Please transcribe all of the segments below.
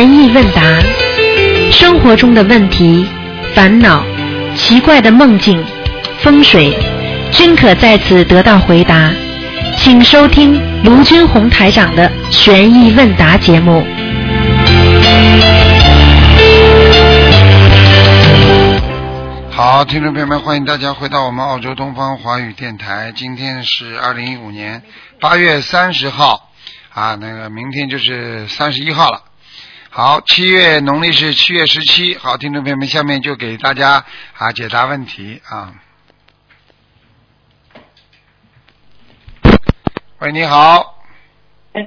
意问答，生活中的问题、烦恼、奇怪的梦境、风水，均可在此得到回答。请收听卢军红台长的悬疑问答节目。好，听众朋友们，欢迎大家回到我们澳洲东方华语电台。今天是二零一五年八月三十号啊，那个明天就是三十一号了。好，七月农历是七月十七。好，听众朋友们，下面就给大家啊解答问题啊。喂，你好，哎，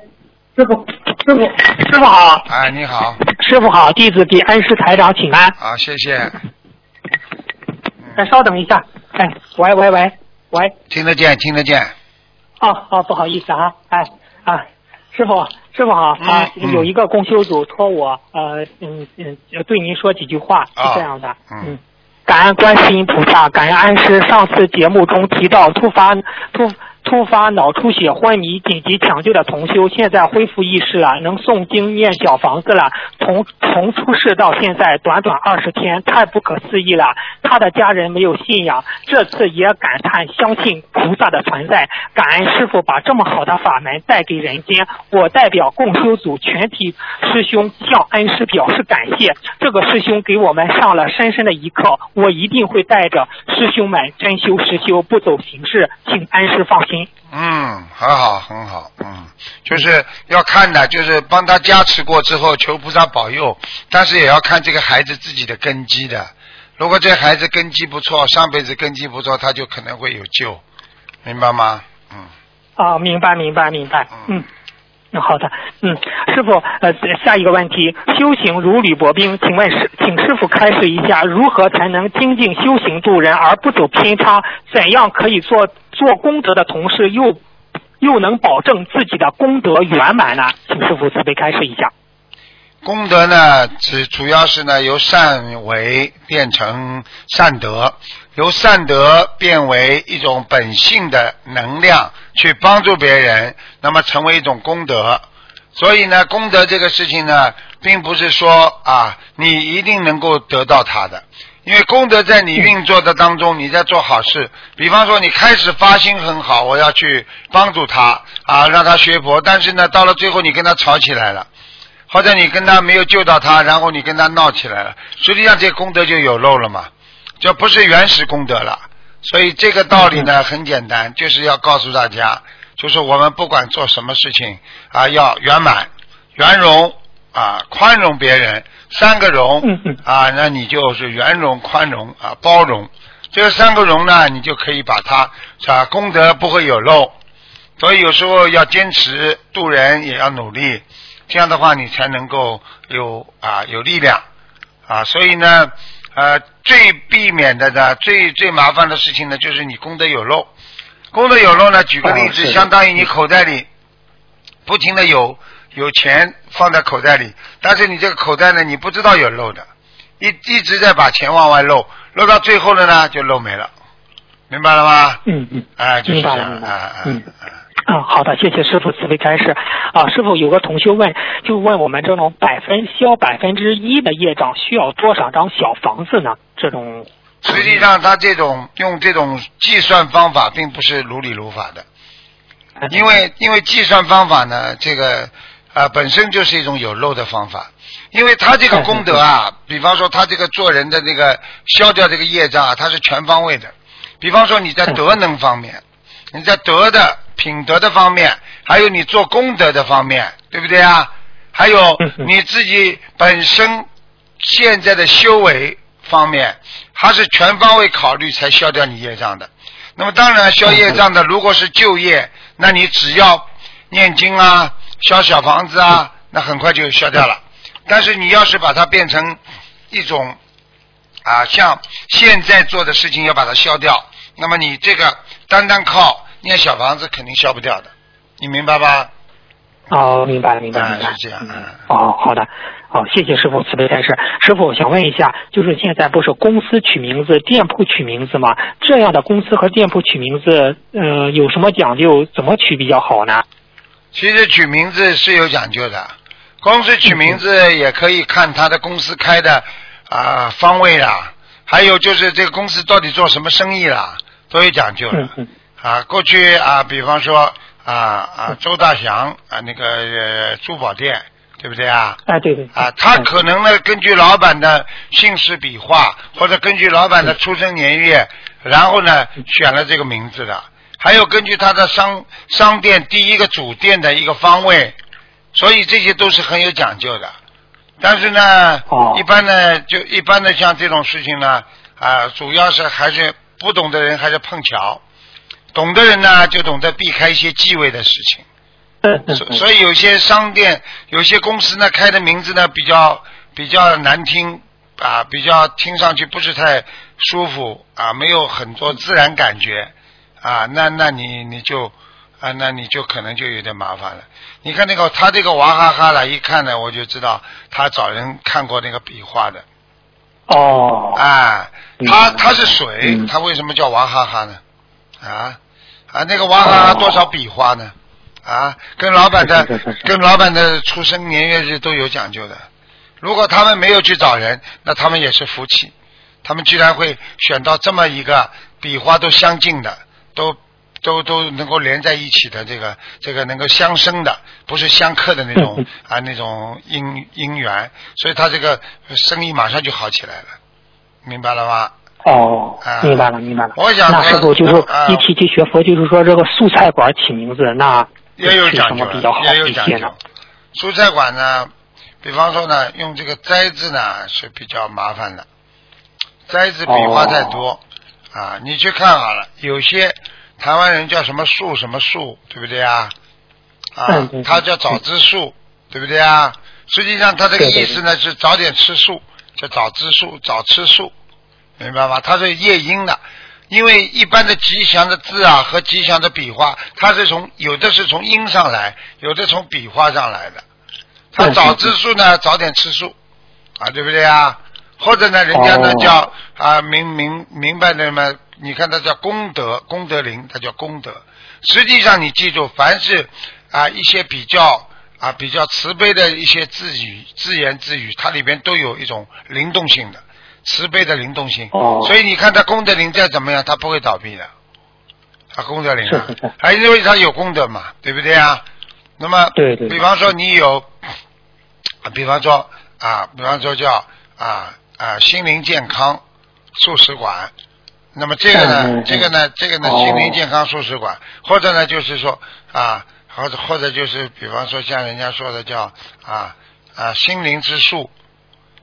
师傅，师傅，师傅好，哎，你好，师傅好，弟子给恩师台长请安。好，谢谢，哎，稍等一下，哎，喂喂喂喂，听得见，听得见，哦哦，不好意思啊，哎啊，师傅师傅好啊，嗯有一个共修组托我呃嗯嗯对您说几句话，是这样的，嗯嗯，感恩观世音菩萨，感恩恩师。上次节目中提到突发突突发脑出血昏迷紧急抢救的同修，现在恢复意识了，能诵经念小房子了。从从出世到现在短短二十天，太不可思议了。他的家人没有信仰，这次也感叹相信菩萨的存在，感恩师傅把这么好的法门带给人间。我代表共修组全体师兄向恩师表示感谢。这个师兄给我们上了深深的一课，我一定会带着师兄们真修实修，不走形式，请恩师放心。嗯，很好，很好，嗯，就是要看的，就是帮他加持过之后，求菩萨保佑，但是也要看这个孩子自己的根基的。如果这孩子根基不错，上辈子根基不错，他就可能会有救，明白吗？嗯，啊，明白，明白，明白。嗯，嗯，好的。嗯，师傅，呃，下一个问题，修行如履薄冰，请问师，请师傅开示一下，如何才能精进修行度人而不走偏差？怎样可以做做功德的同时又又能保证自己的功德圆满呢？请师傅慈悲开示一下。功德呢，只主要是呢由善为变成善德，由善德变为一种本性的能量，去帮助别人，那么成为一种功德。所以呢，功德这个事情呢，并不是说啊，你一定能够得到它的，因为功德在你运作的当中，你在做好事。比方说，你开始发心很好，我要去帮助他啊，让他学佛，但是呢，到了最后你跟他吵起来了。或者你跟他没有救到他，然后你跟他闹起来了，实际上这功德就有漏了嘛，这不是原始功德了。所以这个道理呢很简单，就是要告诉大家，就是我们不管做什么事情啊，要圆满、圆融啊，宽容别人，三个容啊，那你就是圆融、宽容啊，包容。这三个容呢，你就可以把它啊功德不会有漏。所以有时候要坚持渡人，也要努力。这样的话，你才能够有啊有力量啊，所以呢，呃，最避免的呢，最最麻烦的事情呢，就是你功德有漏。功德有漏呢，举个例子，相当于你口袋里不停的有有钱放在口袋里，但是你这个口袋呢，你不知道有漏的，一一直在把钱往外漏，漏到最后了呢，就漏没了，明白了吗？嗯嗯，哎，就是这样，明白了明白啊啊。嗯啊，好的，谢谢师傅慈悲开示。啊，师傅有个同学问，就问我们这种百分消百分之一的业障需要多少张小房子呢？这种实际上，他这种用这种计算方法，并不是如理如法的，因为因为计算方法呢，这个啊、本身就是一种有漏的方法，因为他这个功德啊，比方说他这个做人的这个消掉这个业障啊，他是全方位的。比方说你在德能方面，你在德的品德的方面，还有你做功德的方面，对不对啊？还有你自己本身现在的修为方面，他是全方位考虑才消掉你业障的。那么当然，消业障的如果是就业，那你只要念经啊、消小房子啊，那很快就消掉了。但是你要是把它变成一种啊，像现在做的事情要把它消掉，那么你这个单单靠念小房子肯定消不掉的，你明白吧？哦，明白了，明白了，明白了。是这样，嗯。哦，好的，好，谢谢师傅慈悲开示。师傅，我想问一下，就是现在不是公司取名字、店铺取名字吗？这样的公司和店铺取名字，呃，有什么讲究？怎么取比较好呢？其实取名字是有讲究的，公司取名字也可以看他的公司开的啊方位啦，还有就是这个公司到底做什么生意啦，都有讲究的。啊，过去啊，比方说啊啊，周大祥啊，那个、呃、珠宝店，对不对啊？啊，对对。啊，他嗯可能呢，根据老板的姓氏笔画，或者根据老板的出生年月，然后呢选了这个名字的。还有根据他的商商店第一个主店的一个方位，所以这些都是很有讲究的。但是呢，哦一般呢，就一般的像这种事情呢，啊，主要是还是不懂的人还是碰巧，懂的人呢就懂得避开一些忌讳的事情。所所以有些商店、有些公司呢开的名字呢比较比较难听啊，比较听上去不是太舒服啊，没有很多自然感觉啊，那那你你就啊，那你就可能就有点麻烦了。你看那个他这个娃哈哈了，一看呢我就知道他找人看过那个笔画的哦。啊，嗯他他是水，嗯他为什么叫娃哈哈呢？啊啊，那个娃哈哈哦多少笔画呢？啊，跟老板的跟老板的出生年月日都有讲究的。如果他们没有去找人，那他们也是福气。他们居然会选到这么一个笔画都相近的，都都都能够连在一起的这个这个能够相生的，不是相克的那种嗯啊那种因因缘，所以他这个生意马上就好起来了，明白了吗？哦啊，明白了，明白了。我想说那时候就是啊一提起学佛，就是说这个素菜馆起名字，那也有讲究比较好也有讲究一些呢？。蔬菜馆呢，比方说呢，用这个斋字呢是比较麻烦的，斋字笔画太多、啊，你去看好了，有些台湾人叫什么树什么树，对不对啊？啊他叫早知树，对不对啊？实际上他这个意思呢是早点吃素，叫早知素，早吃素，明白吗？它是夜莺的，因为一般的吉祥的字啊和吉祥的笔画，它是从有的是从音上来，有的从笔画上来的。他嗯早知素呢，早点吃素啊，对不对啊？或者呢，人家呢哦叫啊明明明白的嘛？你看他叫功德功德林，他叫功德。实际上你记住，凡是啊一些比较啊比较慈悲的一些自语自言自语，它里边都有一种灵动性的慈悲的灵动性。哦所以你看他功德林再怎么样，他不会倒闭的。啊，功德林还因为他有功德嘛，对不对啊？那么，对对对比方说你有，啊，比方说啊，比方说叫啊啊心灵健康素食馆，那么这个呢，这个呢，这个呢，哦。心灵健康素食馆，或者呢，就是说啊，或者或者就是比方说像人家说的叫啊啊心灵之树，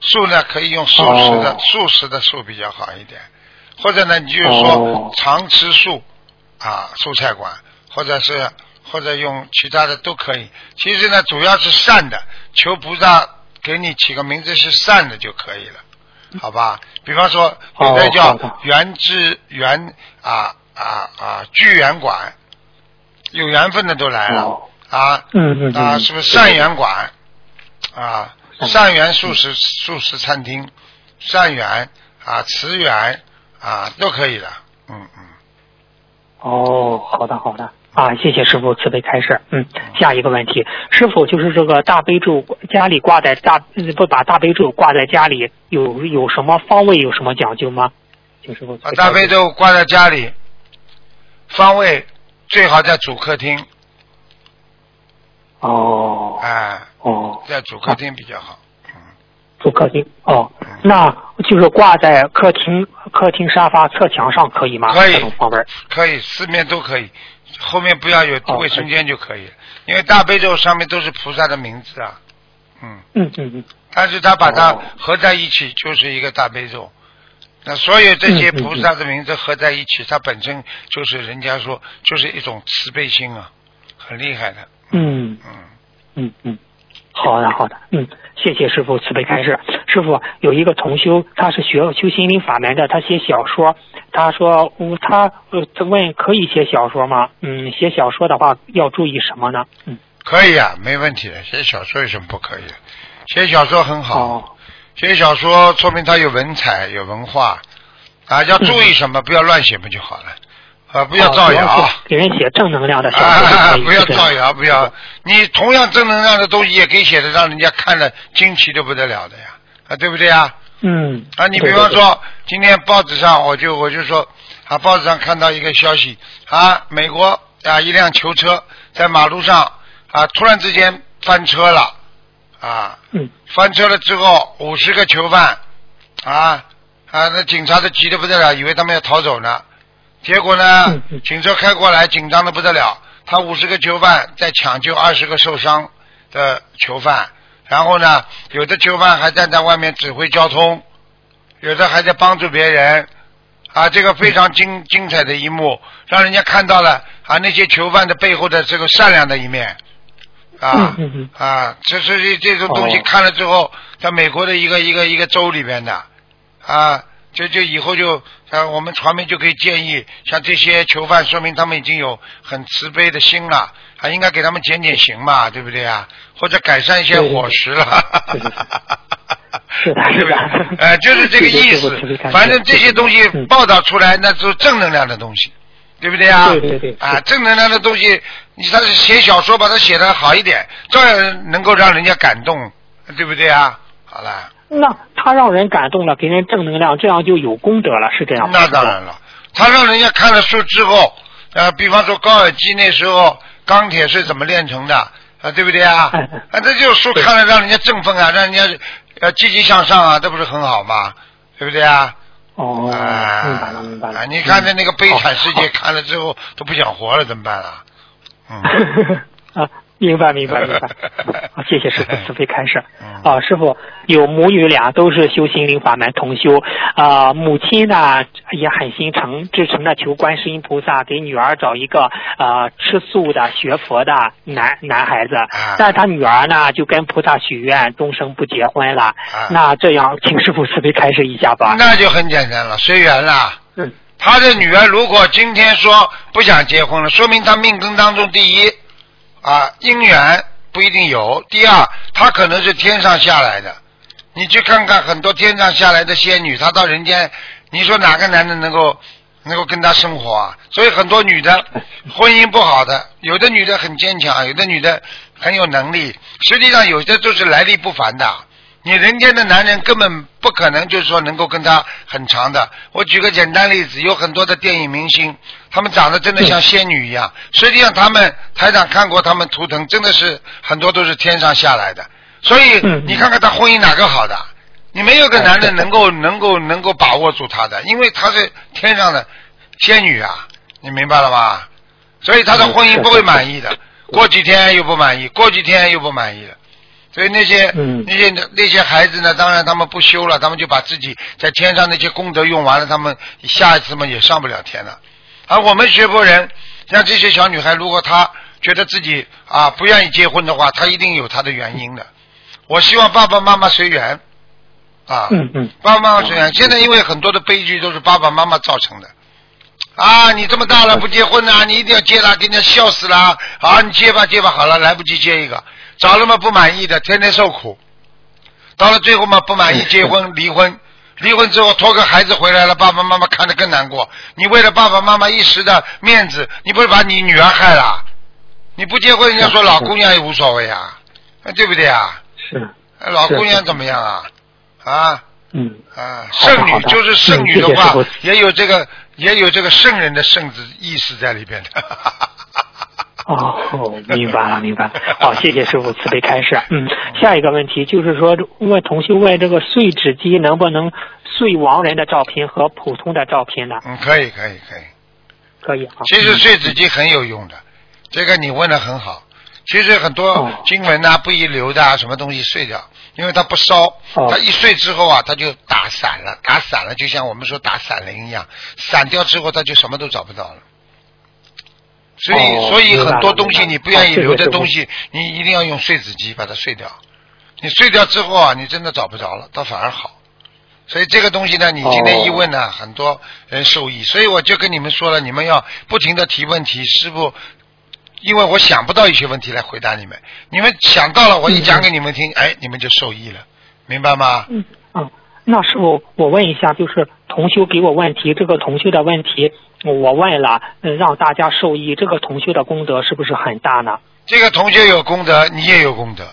树呢可以用素食的、哦。素食的素比较好一点，或者呢，你就是说哦。常吃素啊蔬菜馆，或者是或者用其他的都可以。其实呢，主要是善的，求菩萨给你起个名字是善的就可以了，好吧？比方说有的哦叫缘之缘啊啊啊聚缘馆，有缘分的都来了、哦啊。嗯嗯啊，嗯，是不是善缘馆啊？善善缘素食素食餐厅，善缘啊，慈缘啊，都可以的。嗯嗯，哦，好的好的啊，谢谢师傅慈悲开示。嗯，下一个问题，师傅就是这个大悲咒家里挂在大不把大悲咒挂在家里有有什么方位有什么讲究吗？请师傅把大悲咒挂在家里，方位最好在主客厅，哦哎，哦，在主客厅比较好。主客厅哦嗯，那就是挂在客厅客厅沙发侧墙上可以吗？可以这种方位。可以，四面都可以，后面不要有哦卫生间就可以了，因为大悲咒上面都是菩萨的名字啊。嗯。嗯嗯嗯，但是他把它哦。合在一起就是一个大悲咒。那所有这些菩萨的名字合在一起，它本身就是人家说就是一种慈悲心啊，很厉害的。嗯。嗯，嗯嗯，好的好的，嗯，谢谢师傅慈悲开示。师傅有一个同修，他是学修心灵法门的，他写小说，他说，嗯他呃，他问可以写小说吗？嗯，写小说的话要注意什么呢？嗯，可以啊，没问题的。写小说有什么不可以？写小说很好，哦，写小说说明他有文采、有文化啊。要注意什么？不要乱写不就好了啊，不要造谣。是给人写正能量的小啊说就可以，不要造谣，不要。你同样正能量的东西也可以写的让人家看了惊奇的不得了的呀，啊，对不对呀？嗯。啊，你比对对对方说，今天报纸上我就我就说，啊，报纸上看到一个消息，啊，美国啊一辆囚车在马路上啊突然之间翻车了，啊，嗯翻车了之后五十个囚犯，啊啊，那警察都急得不得了，以为他们要逃走呢，结果呢警车开过来，紧张的不得了，他五十个囚犯在抢救二十个受伤的囚犯，然后呢，有的囚犯还站在外面指挥交通，有的还在帮助别人，啊，这个非常精精彩的一幕，让人家看到了啊那些囚犯的背后的这个善良的一面，啊啊，这这这种东西哦。看了之后，在美国的一个一个一个州里边的，啊，就就以后就啊，我们传媒就可以建议，像这些囚犯，说明他们已经有很慈悲的心了，还应该给他们减减刑嘛，对不对啊？或者改善一些伙食了。是的是的 呃，就是这个意思反正这些东西嗯报道出来，那都是正能量的东西，对不对啊？对对对啊，正能量的东西，你他是写小说把它写的好一点，照样能够让人家感动，对不对啊？好了，那他让人感动了，给人正能量，这样就有功德了，是这样吗？那当然了，他让人家看了书之后，呃，比方说高尔基那时候钢铁是怎么炼成的，啊，对不对啊？啊，这就是书看了让人家振奋啊，让人家呃积极向上啊，这不是很好吗？对不对啊？哦，啊，明白了明白了。啊你看他那个悲惨世界，嗯看了之后都不想活了，怎么办啊？嗯。啊，明白明白明白。啊，谢谢师傅慈悲开示。嗯啊，师傅有母女俩都是修心灵法门同修，啊，母亲呢也很心诚，至诚的求观世音菩萨给女儿找一个呃吃素的学佛的男男孩子，啊但他女儿呢就跟菩萨许愿终生不结婚了。啊那这样，请师傅慈悲开示一下吧。那就很简单了，随缘了。嗯他的女儿如果今天说不想结婚了，说明他命根当中第一啊姻缘不一定有，第二她可能是天上下来的。你去看看很多天上下来的仙女，她到人间，你说哪个男的能够能够跟她生活啊？所以很多女的 婚姻不好的，有的女的很坚强，有的女的很有能力，实际上有的都是来历不凡的。你人间的男人根本不可能就是说能够跟他很长的。我举个简单例子，有很多的电影明星，他们长得真的像仙女一样，实际上他们台长看过他们图腾，真的是很多都是天上下来的。所以嗯你看看他婚姻哪个好的？你没有个男人能够能够能够把握住他的，因为他是天上的仙女啊，你明白了吧？所以他的婚姻不会满意的，过几天又不满意，过几天又不满意了。所以那些、嗯那些那些孩子呢，当然他们不修了，他们就把自己在天上那些功德用完了，他们下一次嘛也上不了天了。而我们学佛人，像这些小女孩，如果她觉得自己啊不愿意结婚的话，她一定有她的原因的。我希望爸爸妈妈随缘啊，嗯嗯爸爸妈妈随缘。现在因为很多的悲剧都是爸爸妈妈造成的。啊，你这么大了不结婚呐、你一定要结啦，给人家笑死啦！啊，你结吧结吧，好了，来不及结一个，找了嘛不满意的，天天受苦，到了最后嘛不满意结婚 离婚，离婚之后拖个孩子回来了，爸爸妈妈看得更难过。你为了爸爸妈妈一时的面子，你不是把你女儿害了？你不结婚，人家说老姑娘也无所谓啊，啊对不对啊？是老姑娘怎么样啊？啊？嗯啊，好的好的圣女就是剩女的话也有这个也有这个圣人的圣字意识在里边的。哦，明白了，明白了。好，谢谢师傅慈悲开示。嗯，下一个问题就是说，问同修问这个碎纸机能不能碎亡人的照片和普通的照片呢？嗯，可以可以可以。可以啊。其实碎纸机很有用的，这个你问的很好。其实很多哦经文呐、不宜留的啊，什么东西碎掉，因为它不烧，哦它一碎之后啊，它就打散了，打散了，就像我们说打散灵一样，散掉之后它就什么都找不到了。所以，哦所以很多东西你不愿意留的东西，你一定要用碎纸机把它碎掉。你碎掉之后啊，你真的找不着了，倒反而好。所以这个东西呢，你今天一问呢，很多人受益。所以我就跟你们说了，你们要不停的提问题，师傅，因为我想不到一些问题来回答你们，你们想到了，我一讲给你们听，哎，你们就受益了，明白吗？嗯嗯，那师傅，我问一下，就是同修给我问题，这个同修的问题我问了，嗯，让大家受益，这个同修的功德是不是很大呢？这个同修有功德，你也有功德。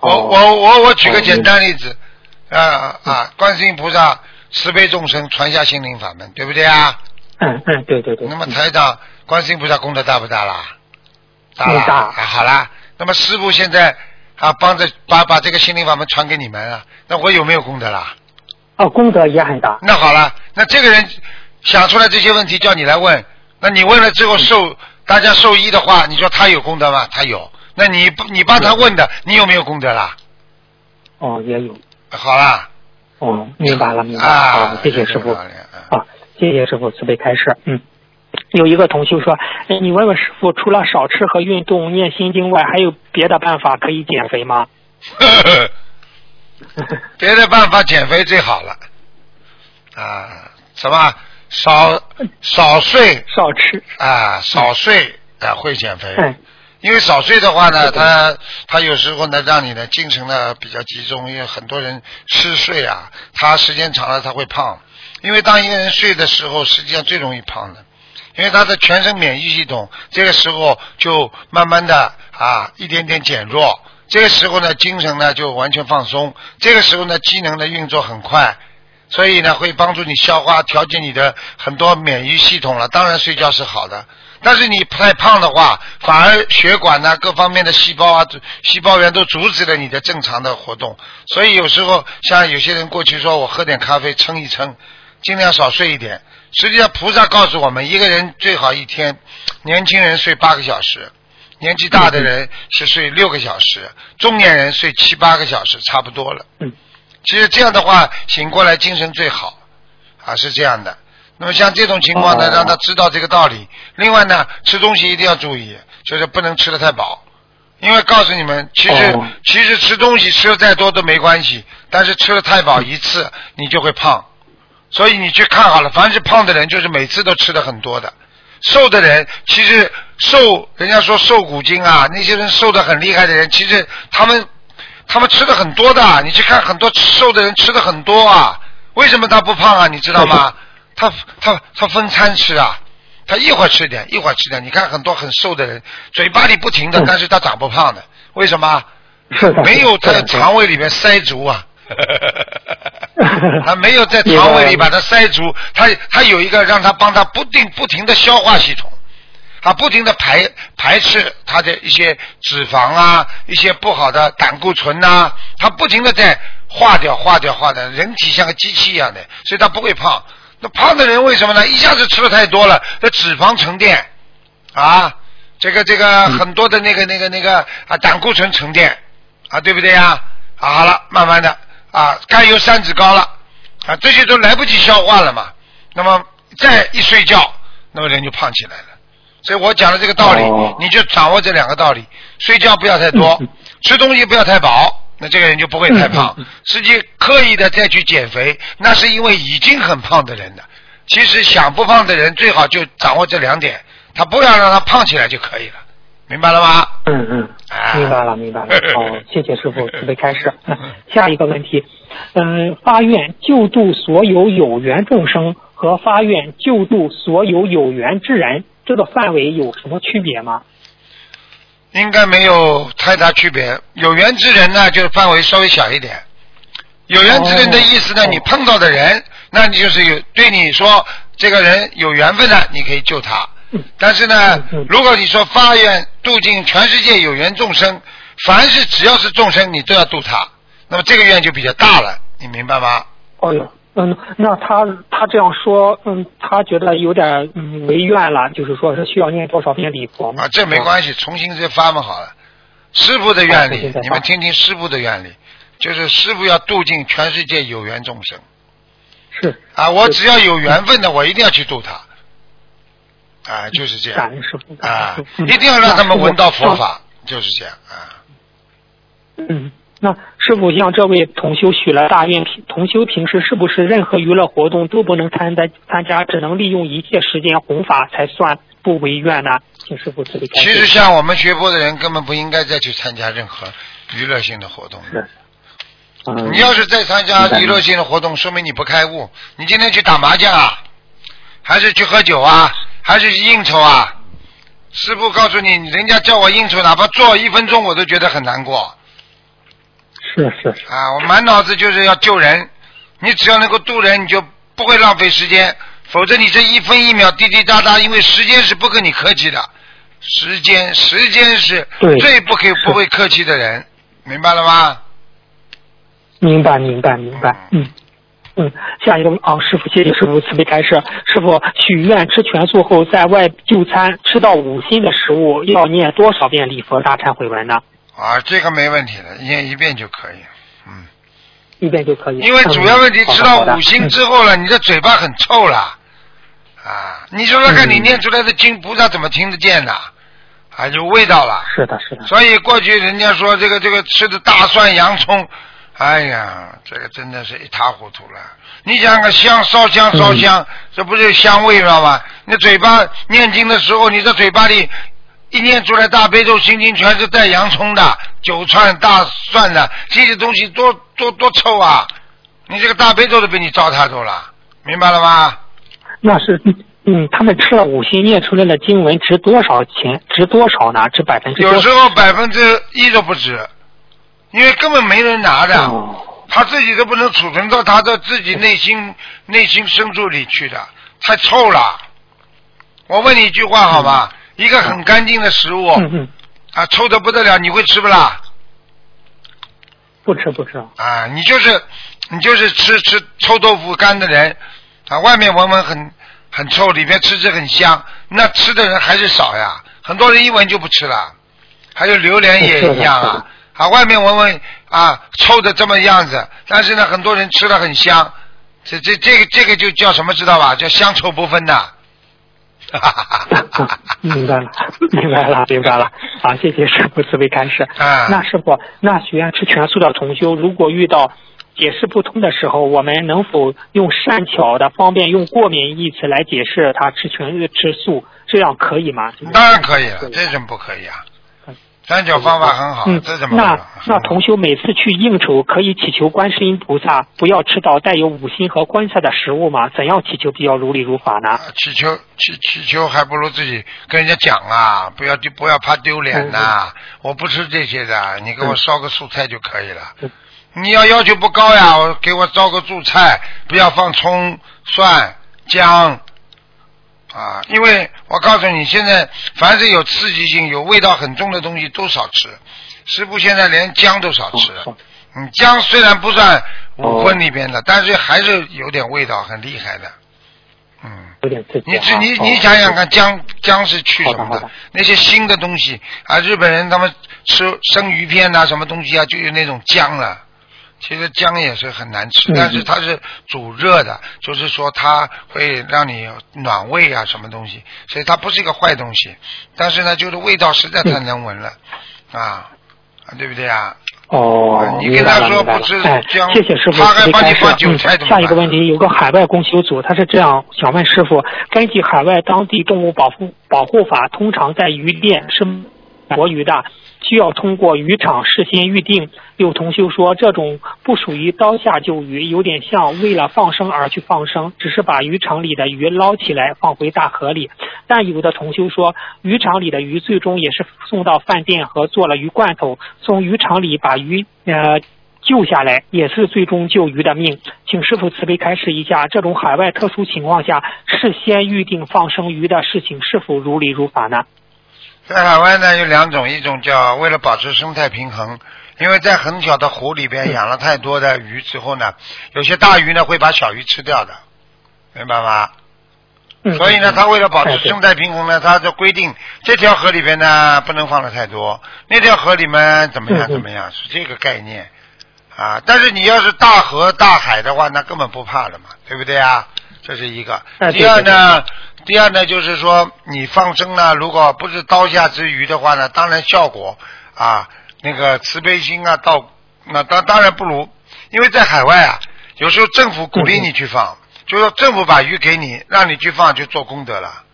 我哦我我我举个哦简单例子，啊啊，观世音菩萨慈悲众生，传下心灵法门，对不对啊？嗯嗯，对对对。那么台长，观世音菩萨功德大不大啦？大啦。大啊，好啦。那么师傅现在啊，帮着把把这个心灵法门传给你们啊，那我有没有功德啦？哦，功德也很大。那好了，那这个人想出来这些问题，叫你来问，那你问了之后受大家受益的话，你说他有功德吗？他有。那你不你帮他问的，你有没有功德啦？哦，也有。好啦。哦，明白了，明白了。啊好，，谢谢师傅。啊，谢谢师傅慈悲开示。嗯，有一个同修说，哎，你问问师傅，除了少吃和运动、念心经外，还有别的办法可以减肥吗？别的办法减肥最好了。啊，什么？少少睡。少吃。啊，少睡啊会减肥。嗯。因为少睡的话呢，对。对它它有时候呢，让你的精神呢比较集中，因为很多人嗜睡啊，他时间长了他会胖，因为当一个人睡的时候，实际上最容易胖的，因为他的全身免疫系统这个时候就慢慢的啊一点点减弱，这个时候呢精神呢就完全放松，这个时候呢机能的运作很快，所以呢会帮助你消化、调节你的很多免疫系统了。当然睡觉是好的，但是你太胖的话，反而血管呐、各方面的细胞啊、细胞源都阻止了你的正常的活动。所以有时候像有些人过去说我喝点咖啡撑一撑，尽量少睡一点。实际上菩萨告诉我们，一个人最好一天，年轻人睡八个小时。年纪大的人是睡六个小时，中年人睡七八个小时，差不多了。嗯。其实这样的话，醒过来精神最好，啊，是这样的。那么像这种情况呢，哦让他知道这个道理。另外呢，吃东西一定要注意，就是不能吃的太饱。因为告诉你们，其实、哦其实吃东西吃的再多都没关系，但是吃的太饱一次你就会胖。所以你去看好了，凡是胖的人就是每次都吃的很多的，瘦的人其实瘦，人家说瘦骨精啊，那些人瘦的很厉害的人，其实他们他们吃的很多的，你去看很多瘦的人吃的很多啊，为什么他不胖啊？你知道吗？他他他分餐吃啊，他一会儿吃点，一会儿吃点。你看很多很瘦的人，嘴巴里不停的，嗯但是他长不胖的，为什么？没有在是的肠胃里面塞足啊。他没有在肠胃里把它塞住，他他有一个让他帮他不定不停的消化系统，他不停的排排斥他的一些脂肪啊，一些不好的胆固醇呐、他不停的在化掉化掉化掉，人体像个机器一样的，所以他不会胖。那胖的人为什么呢？一下子吃的太多了，这脂肪沉淀啊，这个这个很多的那个那个那个啊胆固醇沉淀啊，对不对呀？啊，好了，慢慢的啊，甘油三酯高了啊，这些都来不及消化了嘛。那么再一睡觉，那么人就胖起来了。所以我讲的这个道理，哦你就掌握这两个道理：睡觉不要太多，嗯吃东西不要太饱，那这个人就不会太胖。实际刻意的再去减肥，那是因为已经很胖的人的。其实想不胖的人，最好就掌握这两点，他不要让他胖起来就可以了，明白了吗？嗯嗯啊，明白了，明白了。哦，谢谢师傅准备开始。下一个问题，嗯、发愿救度所有有缘众生和发愿救度所有有缘之人，这个范围有什么区别吗？应该没有太大区别。有缘之人呢，就是范围稍微小一点。有缘之人的意思呢，哦你碰到的人，那你就是有对你说这个人有缘分的，你可以救他。嗯但是呢如果你说发愿度尽全世界有缘众生，凡是只要是众生，你都要度他，那么这个愿就比较大了，你明白吗？哦哟，嗯，那他他这样说，嗯，他觉得有点嗯违愿了，就是说是需要念多少遍礼佛吗？啊，这没关系，重新再发嘛好了。师傅的愿力你们听听师傅的愿力，就是师傅要度尽全世界有缘众生是啊！我只要有缘分的，我一定要去度他。啊，就是这样感恩师傅啊，嗯一定要让他们闻到佛法，就是这样啊。嗯，那师傅像这位同修许了大愿，同修平时是不是任何娱乐活动都不能参加参加，只能利用一切时间弘法才算不违愿呢？请师傅这里开其。实像我们学佛的人，根本不应该再去参加任何娱乐性的活动。是嗯你要是再参加娱乐性的活动，说明你不开悟。你今天去打麻将啊，还是去喝酒啊，还是去应酬啊？师傅告诉你，人家叫我应酬，哪怕做一分钟，我都觉得很难过。是是是，啊！我满脑子就是要救人，你只要能够渡人，你就不会浪费时间，否则你这一分一秒滴滴答答，因为时间是不跟你客气的，时间时间是最不可以不会客气的人，明白了吗？明白明白明白，嗯。嗯，下一个啊，师傅，谢谢师傅慈悲开示。师傅许愿吃全素后，在外就餐吃到五辛的食物，要念多少遍礼佛大忏悔文呢？啊，这个没问题的，念一遍就可以。嗯，一遍就可以。因为主要问题嗯吃到五星之后了，你的嘴巴很臭了，啊，你说说看，嗯你念出来的经菩萨怎么听得见呢？啊，有味道了。是的，是的，所以过去人家说这个这个吃的大蒜、洋葱，哎呀，这个真的是一塌糊涂了。你想个香烧香烧香，这不是香味道吗？你嘴巴念经的时候，你这嘴巴里一念出来大悲咒心经，全是带洋葱的、九串、大蒜的，这些东西多多多臭啊！你这个大悲咒都被你糟蹋走了，明白了吗？那是嗯，他们吃了五行念出来的经文值多少钱？值多少呢？值百分之？有时候百分之一都不止，因为根本没人拿的。哦他自己都不能储存到他的自己内心内心深处里去的，太臭了。我问你一句话好吧？一个很干净的食物啊，臭的不得了，你会吃不啦？不吃不吃。啊，你就是你就是吃吃臭豆腐干的人啊，外面闻闻很很臭，里面吃着很香，那吃的人还是少呀。很多人一闻就不吃了，还有榴莲也一样啊啊，外面闻闻啊臭的这么样子，但是呢，很多人吃的很香，这这这个这个就叫什么知道吧？叫香臭不分的。哈哈哈哈哈明白了，明白了，明白了。好，谢谢师傅慈悲开示。啊那师傅，那许愿吃全素的同修，如果遇到解释不通的时候，我们能否用善巧的、方便用过敏一词来解释他吃全吃素，这样可以吗？当然可以了，这怎么不可以啊？三角方法很好，嗯这怎，么那那同修每次去应酬，可以祈求观世音菩萨不要吃到带有五辛和荤色的食物吗？怎样祈求比较如理如法呢？啊祈求祈祈求，还不如自己跟人家讲啊，不要丢不要怕丢脸呐、我不吃这些的，你给我烧个素菜就可以了。嗯你要要求不高呀，我给我烧个素菜，不要放葱、蒜、姜啊，因为我告诉你，现在凡是有刺激性、有味道很重的东西都少吃。师傅现在连姜都少吃嗯，姜虽然不算五荤里边的，但是还是有点味道，很厉害的。嗯。有点刺激啊。你这你哦你想想看，姜姜是去什么的？那些腥的东西啊，日本人他们吃生鱼片呐、什么东西啊，就有那种姜了。其实姜也是很难吃，嗯但是它是煮热的，就是说它会让你暖胃啊，什么东西，所以它不是一个坏东西。但是呢，就是味道实在太难闻了，啊，啊对不对啊？哦，你跟他说不吃哎姜，谢谢师傅他还帮你放韭嗯菜下一个问题，有个海外供修组，他是这样想问师傅：根据海外当地动物保护保护法，通常在鱼店是活鱼的，需要通过渔场事先预定。有同修说，这种不属于刀下救鱼，有点像为了放生而去放生，只是把渔场里的鱼捞起来放回大河里。但有的同修说，渔场里的鱼最终也是送到饭店和做了鱼罐头，从渔场里把鱼呃救下来，也是最终救鱼的命。请师傅慈悲开示一下，这种海外特殊情况下，事先预定放生鱼的事情是否如理如法呢？在海湾呢有两种，一种叫为了保持生态平衡，因为在很小的湖里边养了太多的鱼之后呢，有些大鱼呢会把小鱼吃掉的，明白吗？嗯所以呢，他为了保持生态平衡呢，他就规定这条河里边呢不能放的太多，那条河里面怎么样怎么样，是这个概念啊。但是你要是大河大海的话，那根本不怕了嘛，对不对啊？这是一个。第二呢，第二呢就是说你放生呢，如果不是刀下之鱼的话呢，当然效果啊那个慈悲心啊到那当当然不如，因为在海外啊，有时候政府鼓励你去放。就说政府把鱼给你，让你去放就做功德了，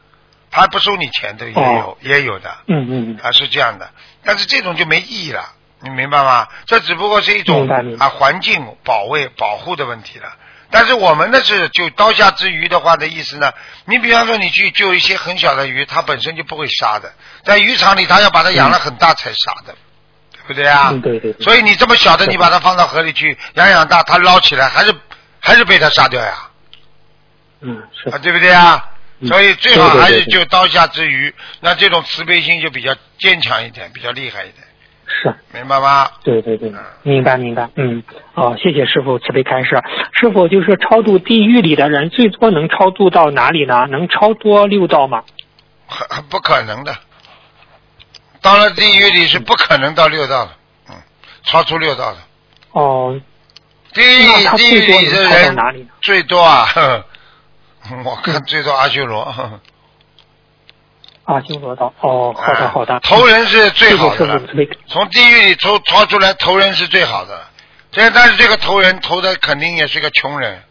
他不收你钱的也有、哦也有的嗯嗯啊是这样的，但是这种就没意义了，你明白吗？这只不过是一种啊环境保卫保护的问题了。但是我们呢是就刀下之鱼的话的意思呢，你比方说你去救一些很小的鱼，它本身就不会杀的，在渔场里它要把它养了很大才杀的，对不对啊？嗯，对对对。所以你这么小的，你把它放到河里去养养大，它捞起来还是还是被它杀掉呀，嗯，是啊，对不对啊？嗯所以最好还是就刀下之鱼，那这种慈悲心就比较坚强一点，比较厉害一点，是。明白吗？对对对嗯，明白明白，嗯，哦，谢谢师傅慈悲开示。师傅就是超度地狱里的人，最多能超度到哪里呢？能超多六道吗？很很不可能的，到了地狱里是不可能到六道的，嗯，超出六道的。哦，地狱地狱里的人哪里呢？最多啊，呵 呵我看最多阿修罗。阿修罗道。哦，好的啊好的。投人是最好的了。从地狱里投逃出来投人是最好的。这但是这个投人投的肯定也是个穷人，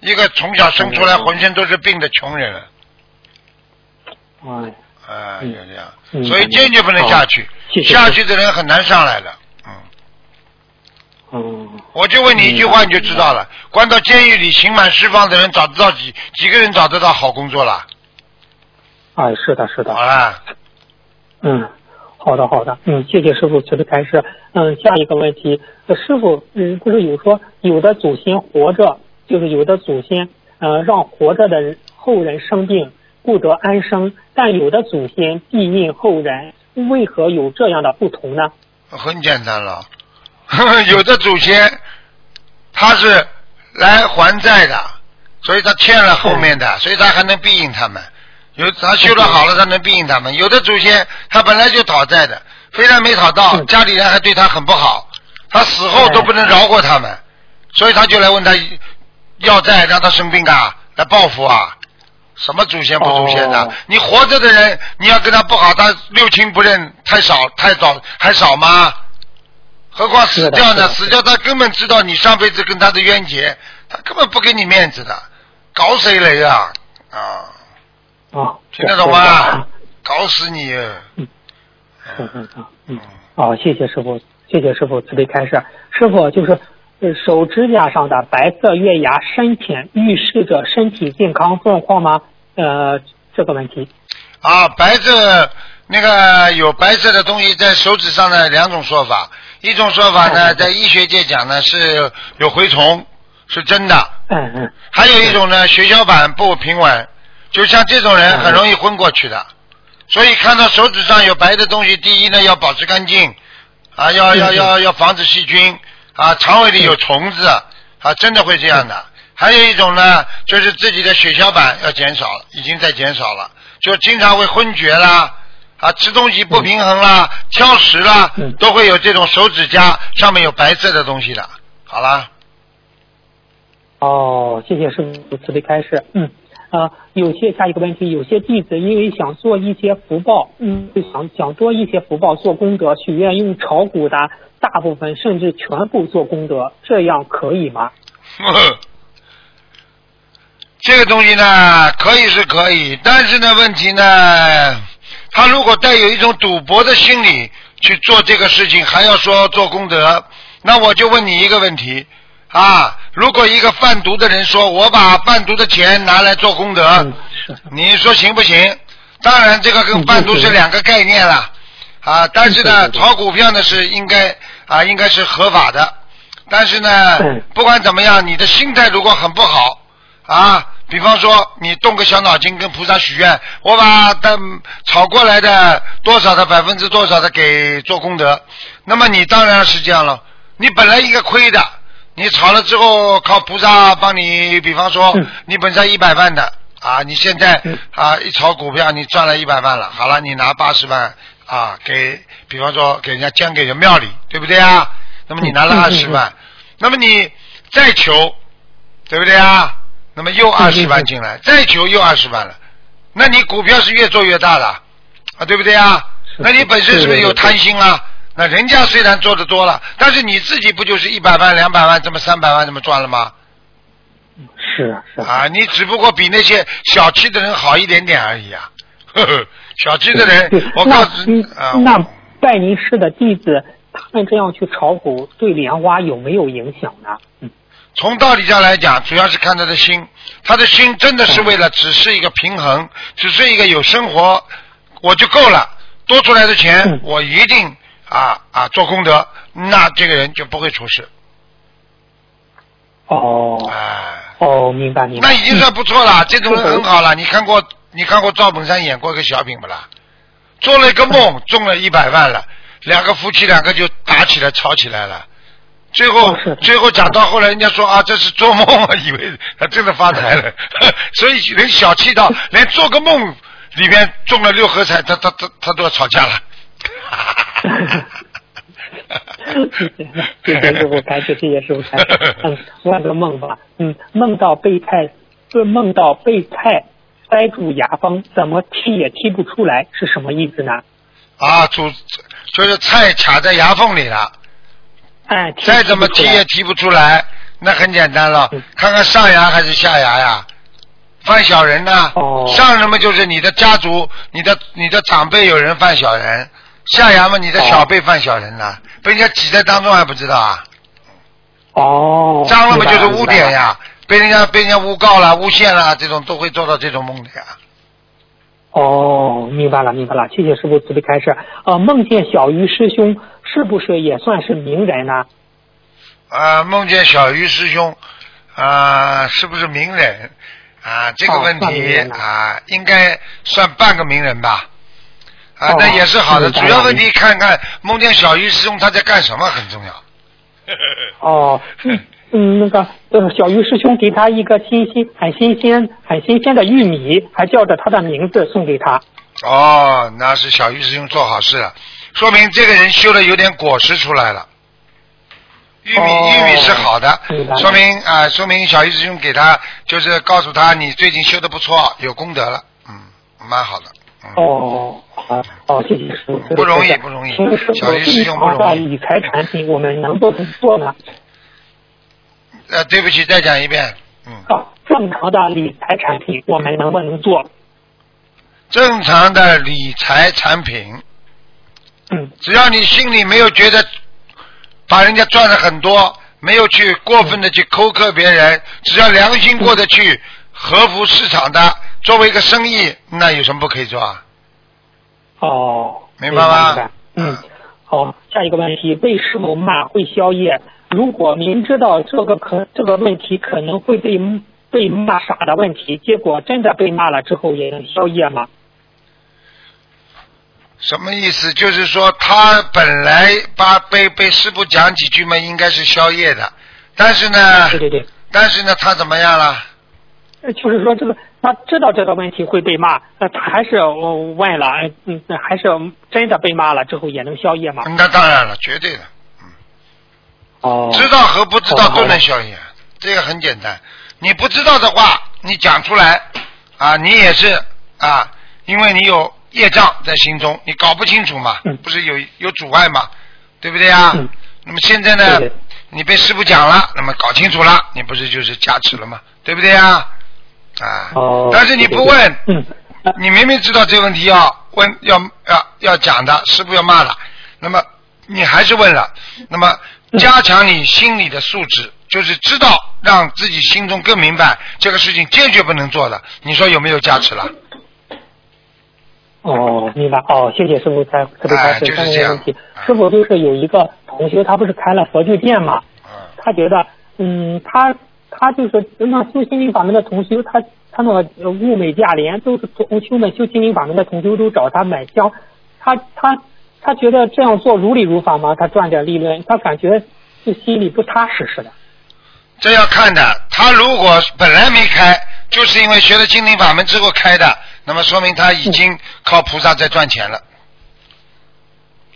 一个从小生出来嗯浑身都是病的穷人，哎，啊，就嗯这样，嗯所以坚决不能下去，谢谢下去的人很难上来的。嗯，嗯，我就问你一句话你就知道了，关到监狱里刑满释放的人找得到几几个人找得到好工作了？哎，是的，是的。好了，嗯，好的，好的，嗯，谢谢师傅慈悲开示。嗯，下一个问题，呃师傅，嗯，不是有说有的祖先活着，就是有的祖先，呃，让活着的人后人生病不得安生，但有的祖先庇荫后人，为何有这样的不同呢？很简单了，有的祖先他是来还债的，所以他欠了后面的，所以他还能庇应他们。有他修了好了，他能庇应他们。有的祖先他本来就讨债的，非但没讨到，嗯家里人还对他很不好，他死后都不能饶过他们，所以他就来问他要债，让他生病啊，来报复啊。什么祖先不祖先的？哦你活着的人，你要跟他不好，他六亲不认，太少太早还少吗？何况死掉呢？死掉他根本知道你上辈子跟他的冤结，他根本不给你面子的，搞谁来呀？啊，啊，听得懂吗？搞死你！嗯嗯嗯嗯嗯。好，谢谢师傅，谢谢师傅慈悲开示。师傅就是呃手指甲上的白色月牙深浅，预示着身体健康状况吗？呃，这个问题。啊，白色那个有白色的东西在手指上的两种说法，一种说法呢，嗯在医学界讲呢是有蛔虫，是真的；嗯嗯还有一种呢，血小板不平稳，就像这种人很容易昏过去的。所以看到手指上有白的东西，第一呢要保持干净，啊，要要要要防止细菌，啊，肠胃里有虫子，啊，真的会这样的。还有一种呢，就是自己的血小板要减少了，已经在减少了，就经常会昏厥啦，啊，吃东西不平衡啦，挑食啦嗯，都会有这种手指甲上面有白色的东西的。好啦，哦，谢谢师傅慈悲开示。嗯，呃，有些下一个问题，有些弟子因为想做一些福报，嗯，就想想多一些福报做功德，许愿用炒股的大部分甚至全部做功德，这样可以吗？这个东西呢，可以是可以，但是呢，问题呢，他如果带有一种赌博的心理去做这个事情，还要说做功德，那我就问你一个问题啊：如果一个贩毒的人说我把贩毒的钱拿来做功德。你说行不行？当然，这个跟贩毒是两个概念了啊。但是呢，炒股票呢是应该啊，应该是合法的。但是呢嗯，不管怎么样，你的心态如果很不好啊，比方说你动个小脑筋跟菩萨许愿，我把的炒过来的多少的百分之多少的给做功德，那么你当然是这样了。你本来应该亏的，你炒了之后靠菩萨帮你，比方说嗯你本身一百万的啊，你现在嗯啊一炒股票你赚了一百万了，好了，你拿八十万啊给，比方说给人家捐给人庙里，对不对啊？那么你拿了二十万，那么你再求，对不对啊？那么又二十万进来，再求又二十万了，那你股票是越做越大的啊，对不对啊？那你本身是不是有贪心啊？那人家虽然做的多了，但是你自己不就是一百万、两百万，这么三百万这么赚了吗？是啊是啊，啊，你只不过比那些小气的人好一点点而已啊。呵呵，小气的人，我告诉那嗯啊，那拜您师的弟子他们这样去炒股对莲花有没有影响呢？嗯，从道理上来讲，主要是看他的心，他的心真的是为了只是一个平衡，只是一个有生活我就够了，多出来的钱嗯我一定啊啊做功德，那这个人就不会出事。哦哎，哦，明白明白。那已经算不错了，这种人很好了。你看过你看过赵本山演过一个小品不啦？做了一个梦，中了一百万了，两个夫妻两个就打起来吵起来了。最后哦最后讲到后来，人家说啊，这是做梦啊，以为他真的发财了，所以人小气到 连做个梦里面中了六合彩，他他他他都要吵架了。谢谢。师傅开始，谢谢。师傅开始。嗯，换个梦吧。嗯，梦到被菜，梦到被菜塞住牙缝，怎么踢也踢不出来，是什么意思呢？啊，主就是菜卡在牙缝里了。哎，再怎么踢也踢不出来，那很简单了嗯，看看上牙还是下牙呀？犯小人呢？哦上什么就是你的家族，你的你的长辈有人犯小人，下牙嘛你的小辈犯小人了，被人家挤在当中还不知道啊？哦，脏了嘛就是污点。呀，被人家被人家诬告了、诬陷了，这种都会做到这种梦的呀。哦，明白了，明白了，谢谢师傅慈悲开示。呃，梦见小鱼师兄是不是也算是名人呢？啊，梦见小鱼师兄啊，是不是名人啊？这个哦问题啊，应该算半个名人吧。啊哦，那也是好的。主要问题看看梦见小鱼师兄他在干什么很重要。哦，嗯嗯，那个呃，小鱼师兄给他一个新鲜、很新鲜、很新鲜的玉米，还叫着他的名字送给他。哦，那是小鱼师兄做好事了，说明这个人修的有点果实出来了。玉米、哦玉米是好的说明啊、说明小鱼师兄给他就是告诉他你最近修的不错，有功德了，嗯，蛮好的。嗯、哦，好，哦，谢谢师傅。不容易不容易小鱼师兄不容易理财产品我们能不能做呢？呃，对不起，再讲一遍。嗯，哦，正常的理财产品我们能不能做？正常的理财产品，嗯，只要你心里没有觉得把人家赚了很多，没有去过分的去抠克别人，只要良心过得去，合服市场的，作为一个生意，那有什么不可以做啊？哦，明白吗。嗯，好，下一个问题，被师傅骂会宵夜，如果明知道这个可这个问题可能会被被骂傻的问题，结果真的被骂了之后也能宵夜吗？什么意思？就是说他本来把被被师傅讲几句嘛，应该是宵夜的，但是呢，对对对，但是呢，他怎么样了？呃就是说这个他知道这个问题会被骂，那，他还是呃问了，呃嗯，那还是真的被骂了之后也能消业吗？那当然了，绝对的。哦知道和不知道都能消业，这个很简单。你不知道的话，你讲出来啊，你也是啊，因为你有业障在心中，你搞不清楚嘛，嗯不是有有阻碍嘛，对不对啊？嗯那么现在呢对对，你被师傅讲了，那么搞清楚了，你不是就是加持了吗？对不对呀？啊，哦，但是你不问，嗯，你明明知道这个问题要问要要要讲的，师傅要骂了，那么你还是问了，那么加强你心里的素质，就是知道让自己心中更明白这个事情坚决不能做的，你说有没有价值了？哦，明白哦，谢谢师傅才特别开始三哎就是这样个问题哎。师傅就是有一个同学，他不是开了佛具店嘛？嗯他觉得，嗯，他他就是那修心灵法门的同修，他他那个呃物美价廉，都是同修们修心灵法门的同修都找他买香，他他他觉得这样做如理如法吗？他赚点利润，他感觉就心里不踏实似的。这要看的。他如果本来没开，就是因为学了心灵法门之后开的，那么说明他已经靠菩萨在赚钱了。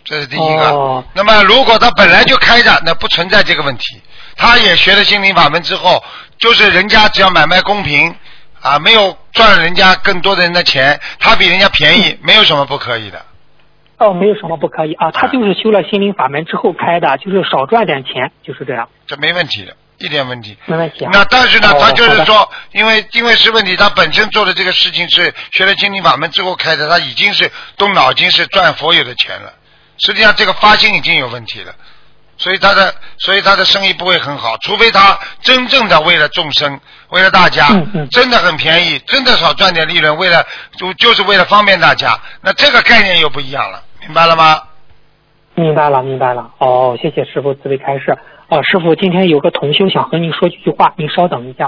这是第一个。哦那么如果他本来就开着，那不存在这个问题。他也学了心灵法门之后，就是人家只要买卖公平啊，没有赚人家更多的人的钱，他比人家便宜，没有什么不可以的。哦，没有什么不可以啊，他就是修了心灵法门之后开的，就是少赚点钱，就是这样，这没问题的，一点问题。没问题啊。那但是呢，哦他就是说，因为因为是问题，他本身做的这个事情是学了心灵法门之后开的，他已经是动脑筋是赚佛有的钱了，实际上这个发心已经有问题了，所以他的所以他的生意不会很好，除非他真正的为了众生，为了大家，真的很便宜，真的少赚点利润，为了就就是为了方便大家，那这个概念又不一样了，明白了吗？明白了，明白了。哦，谢谢师傅慈悲开示。哦，师傅，今天有个同修想和您说几句话，您稍等一下。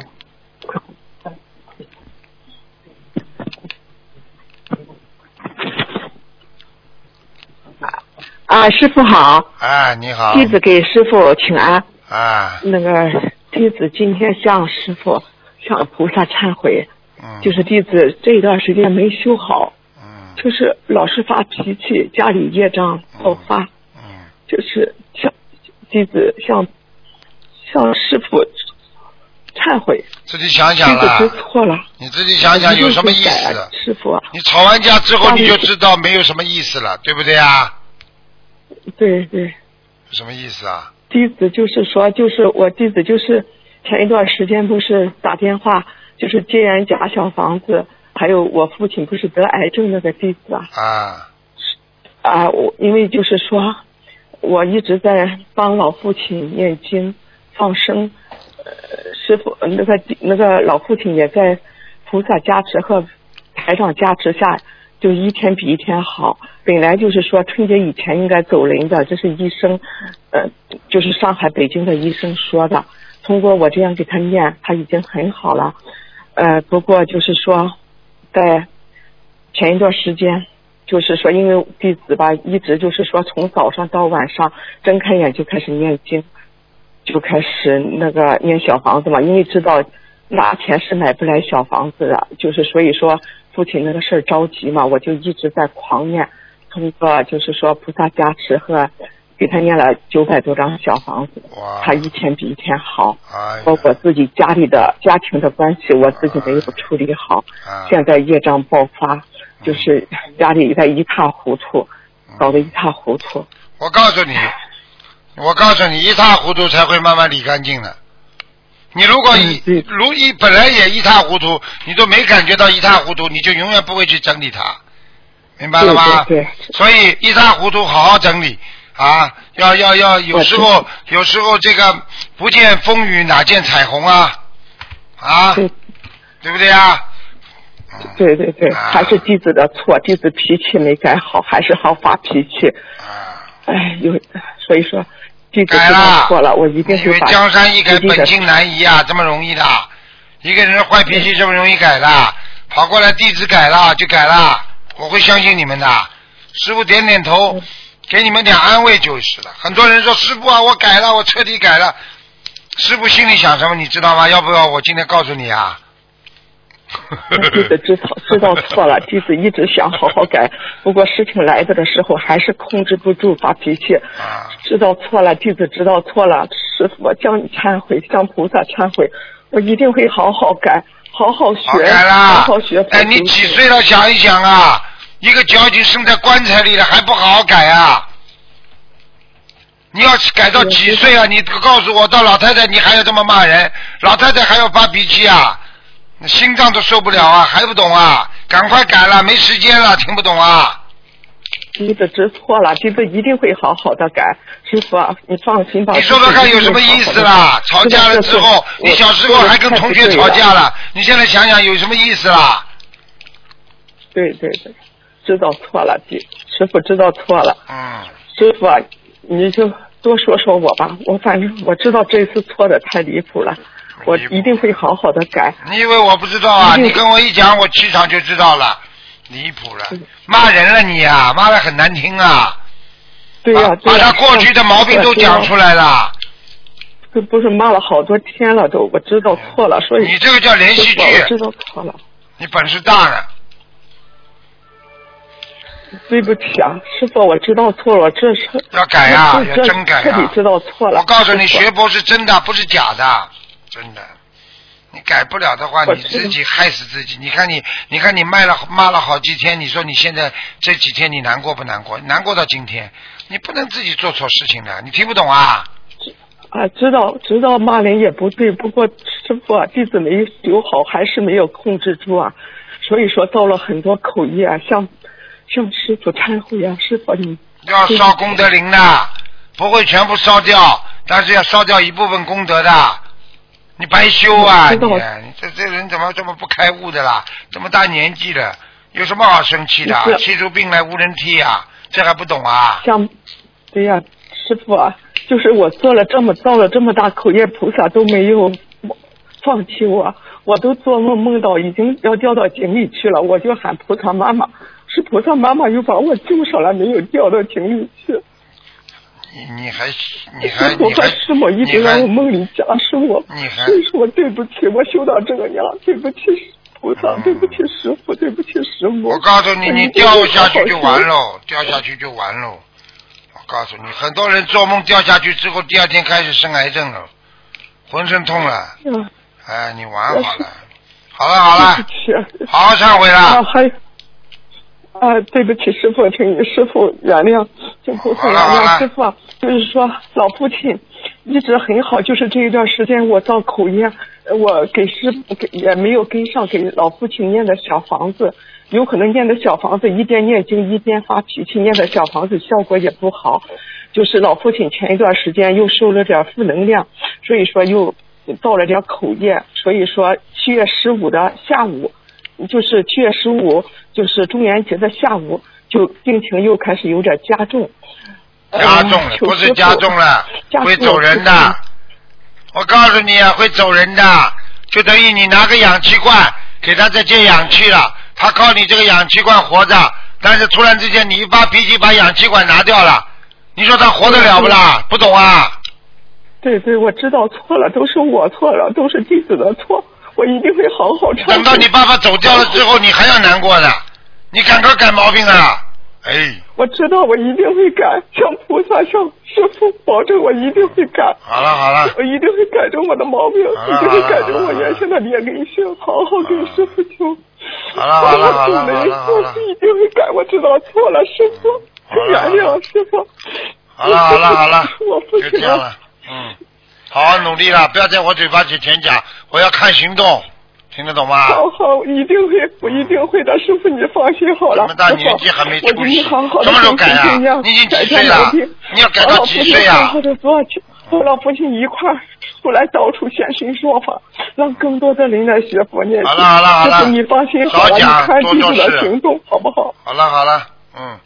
啊，师傅好，哎，你好，弟子给师傅请安。哎，那个弟子今天向师傅、向菩萨忏悔，嗯，就是弟子这一段时间没修好，嗯。就是老是发脾气，家里业障爆发，嗯。就是向弟子向向师傅忏悔，自己想弟想弟子，知错了，你自己想想有什么意思？师傅啊，你吵完架之后你就知道没有什么意思了，对不对啊？对对。什么意思啊？弟子就是说，就是我弟子就是前一段时间不是打电话，就是接人家小房子，还有我父亲不是得癌症那个弟子啊啊，啊，我因为就是说，我一直在帮老父亲念经放生，呃，师傅那个那个老父亲也在菩萨加持和台长加持下，就一天比一天好。本来就是说春节以前应该走人的，这是医生，呃，就是上海、北京的医生说的。通过我这样给他念，他已经很好了。呃，不过就是说，在前一段时间，就是说，因为弟子吧，一直就是说从早上到晚上睁开眼就开始念经，就开始那个念小房子嘛，因为知道拿钱是买不来小房子的，就是所以说父亲那个事儿着急嘛，我就一直在狂念，通过就是说菩萨加持和给他念了九百多张小房子，他一天比一天好。哎包括自己家里的家庭的关系，我自己没有处理好，啊，现在业障爆发，就是家里在一塌糊涂，搞得一塌糊涂。我告诉你，我告诉你，一塌糊涂才会慢慢理干净的。你如果一嗯如一本来也一塌糊涂，你都没感觉到一塌糊涂，你就永远不会去整理它，明白了吗？对对对所以一塌糊涂好好整理啊！要要要，有时候有时候这个不见风雨哪见彩虹啊啊，对对不对啊？对对对，啊还是弟子的错，弟子脾气没改好，还是好发脾气。啊，哎，有所以说改了道错了，我一定因为会把江山易改，本性难移啊，这么容易的？一个人坏脾气这么容易改的？跑过来弟子改了就改了，我会相信你们的。师傅点点头，嗯给你们点安慰就是了。很多人说师傅啊，我改了，我彻底改了。师傅心里想什么你知道吗？要不要我今天告诉你啊？弟子知道知道错了，弟子一直想好好改，不过事情来的的时候还是控制不住发脾气。啊，知道错了，弟子知道错了，师傅我向你忏悔，向菩萨忏悔，我一定会好好改，好好学，好改啦！好好学。哎，你几岁了？想一想啊，一个脚已经生在棺材里了，还不好好改啊？你要改到几岁啊？你告诉我，到老太太你还要这么骂人，老太太还要发脾气啊？心脏都受不了啊，还不懂啊？赶快改了，没时间了，听不懂啊？弟子知错了，弟子一定会好好的改。师傅啊，你放心吧。你说说看有什么意思啦？吵架了之后，你小时候还跟同学吵架了，你现在想想有什么意思啦？对对对，知道错了，弟师傅知道错了。嗯，师傅啊，你就多说说我吧，我反正我知道这次错的太离谱了，我一定会好好的改。你以为我不知道啊？你跟我一讲，我气场就知道了，离谱了嗯，骂人了你啊，骂的很难听啊，对呀、把他过去的毛病都讲出来。了，这不是骂了好多天了都，我知道错了，所以你这个叫连续师傅啊我知剧，道错了，你本事大了，对不起啊，师傅，我知道错了，这是要改啊，要真改啊！彻底知道错了。我告诉你，学佛是真的，不是假的，真的。你改不了的话，你自己害死自己。你看你，你看你卖了骂了好几天，你说你现在这几天你难过不难过？难过到今天，你不能自己做错事情的，你听不懂啊？啊，知道知道骂人也不对，不过师傅啊，弟子没修好，还是没有控制住啊，所以说造了很多口业啊，像像师傅忏悔啊，师傅你要烧功德林的，不会全部烧掉，但是要烧掉一部分功德的。你白修啊！你这这人怎么这么不开悟的啦？这么大年纪了，有什么好生气的气出病来无人替啊！这还不懂啊？像，对呀，师傅啊，就是我做了这么造了这么大口业，菩萨都没有放弃我，我都做梦梦到已经要掉到井里去了，我就喊菩萨妈妈，是菩萨妈妈又把我救上来，没有掉到井里去。你你还你还 你还师母一直你还让我梦里加持我，你还所以说对不起，我修到这个样，对不起菩萨，嗯对不起师傅，对不起师母。我告诉你，你掉会下去就。完喽，掉下去就完喽。我告诉你，很多人做梦掉下去之后，第二天开始生癌症了，浑身痛了，嗯，哎，你玩好了。好了好了。好好忏悔啊，了。还啊，对不起，师傅，请你师傅原谅，请菩萨原谅师傅啊。就是说，老父亲一直很好，就是这一段时间我造口业，呃我给师傅给也没有跟上给老父亲念的小房子，有可能念的小房子一边念经一边发脾气，念的小房子效果也不好。就是老父亲前一段时间又受了点负能量，所以说又造了点口业，所以说七月十五的下午。就是七月十五，就是中元节的下午，就病情又开始有点加重。加重了，呃不是加重了，会走人的。。我告诉你啊，会走人的，就等于你拿个氧气罐给他再接氧气了，他靠你这个氧气罐活着，但是突然之间你一发脾气把氧气罐拿掉了，你说他活得了不啦？不懂啊？对对，我知道错了，都是我错了，都是弟子的错，我一定会好好忏悔。等到你爸爸走掉了之后，你还要难过的，你赶快改毛病啊！哎，我知道我一定会改，向菩萨、向师傅保证，我一定会改。好了好了，我一定会改正我的毛病，一定会改正我原先的劣根性，好好跟师傅求。好了好了好了了好了一定会改，我知道错了，师傅，原谅师傅。好了好了好了我不，行了，嗯，好好努力了，不要在我嘴巴前前讲，我要看行动，听得懂吗？好好，我一定会，我一定会的，师傅你放心好了。这么大年纪还没我出息好好的什么时候改啊你已经几岁了你要改到几岁啊好好的做，和老父亲一块儿出来到处现身说法，让更多的人来学佛念经。好了好了好了师傅你放心好了，你看弟子多做事的行动好不好？好了好了，嗯，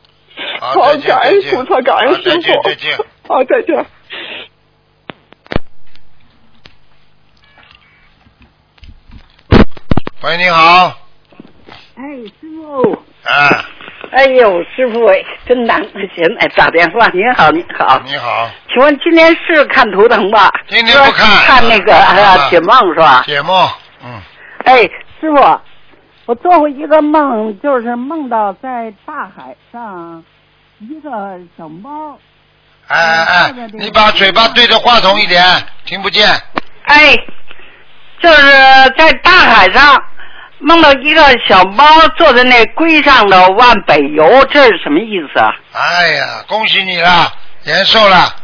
好，感恩菩萨，感恩好再师傅。见再见。好，再见。喂，你好，哎，师傅，哎，哎呦，师傅哎，真难得现在打电话。您好，您好，你好，请问今天是看图腾吧？今天不看看那个啊呃解梦是吧？解梦，嗯，哎，师傅，我做过一个梦，就是梦到在大海上一个小猫。哎哎哎，你把嘴巴对着话筒一点，听不见。哎，就是在大海上梦到一个小猫坐在那龟上头往北游，这是什么意思啊？哎呀，恭喜你了，延寿了。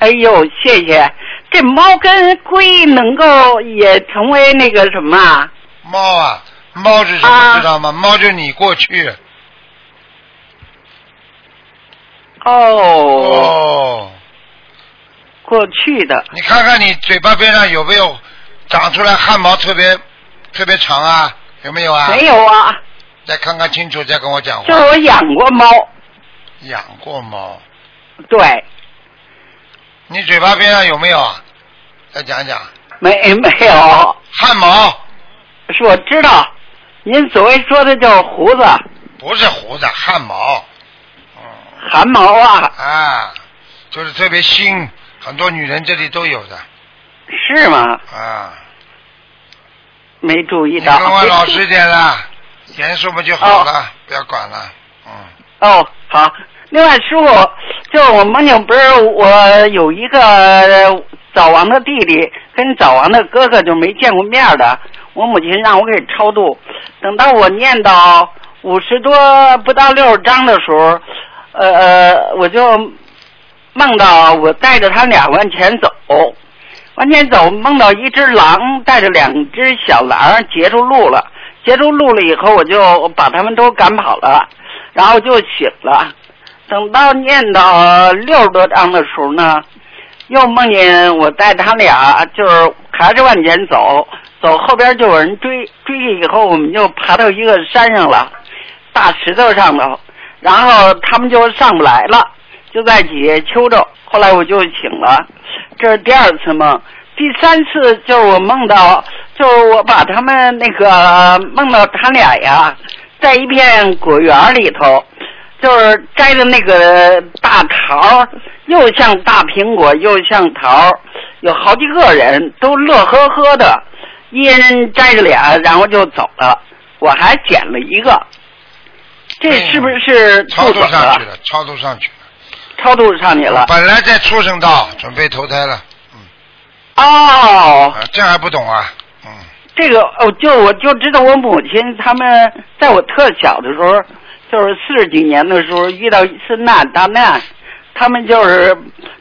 哎呦，谢谢！这猫跟龟能够也成为那个什么啊？猫啊，猫是什么啊知道吗？猫就是你过去。哦，哦，过去的。你看看你嘴巴边上有没有长出来汗毛特别特别长啊？有没有啊？没有啊，再看看清楚，再跟我讲话。就是我养过猫，养过猫，对，你嘴巴边上有没有啊？再讲讲。没没有，汗毛是我知道，您所谓说的叫胡子、不是胡子，汗毛。嗯汗毛啊，啊，就是特别新，很多女人这里都有的是吗？啊。没注意你到。跟我老实点啦，严肃不就好了？不要管了。嗯，哦，好。另外，师傅，就我梦见不是我有一个早亡的弟弟跟早亡的哥哥就没见过面的，我母亲让我给超度。等到我念到五十多不到六十章的时候，呃呃，我就梦到我带着他俩往前走，往前走，梦到一只狼带着两只小狼截住路了，截住路了以后，我就把他们都赶跑了，然后就醒了。等到念到六十多章的时候呢，又梦见我带他俩就是还是往前走，走后边就有人追，追去以后我们就爬到一个山上了，大石头上头，然后他们就上不来了，就在底下求着。后来我就醒了，这是第二次梦。第三次就是我梦到，就是我把他们那个梦到他俩呀，在一片果园里头，就是摘的那个大桃，又像大苹果，又像桃，有好几个人都乐呵呵的，一人摘着俩，然后就走了。我还捡了一个，这是不是超度上去？了，超度上去了。超度上你了。本来在畜生道，准备投胎了。哦，啊，这还不懂啊？嗯，这个哦，就我就知道我母亲他们在我特小的时候，就是四十几年的时候遇到一次难大难，他们就是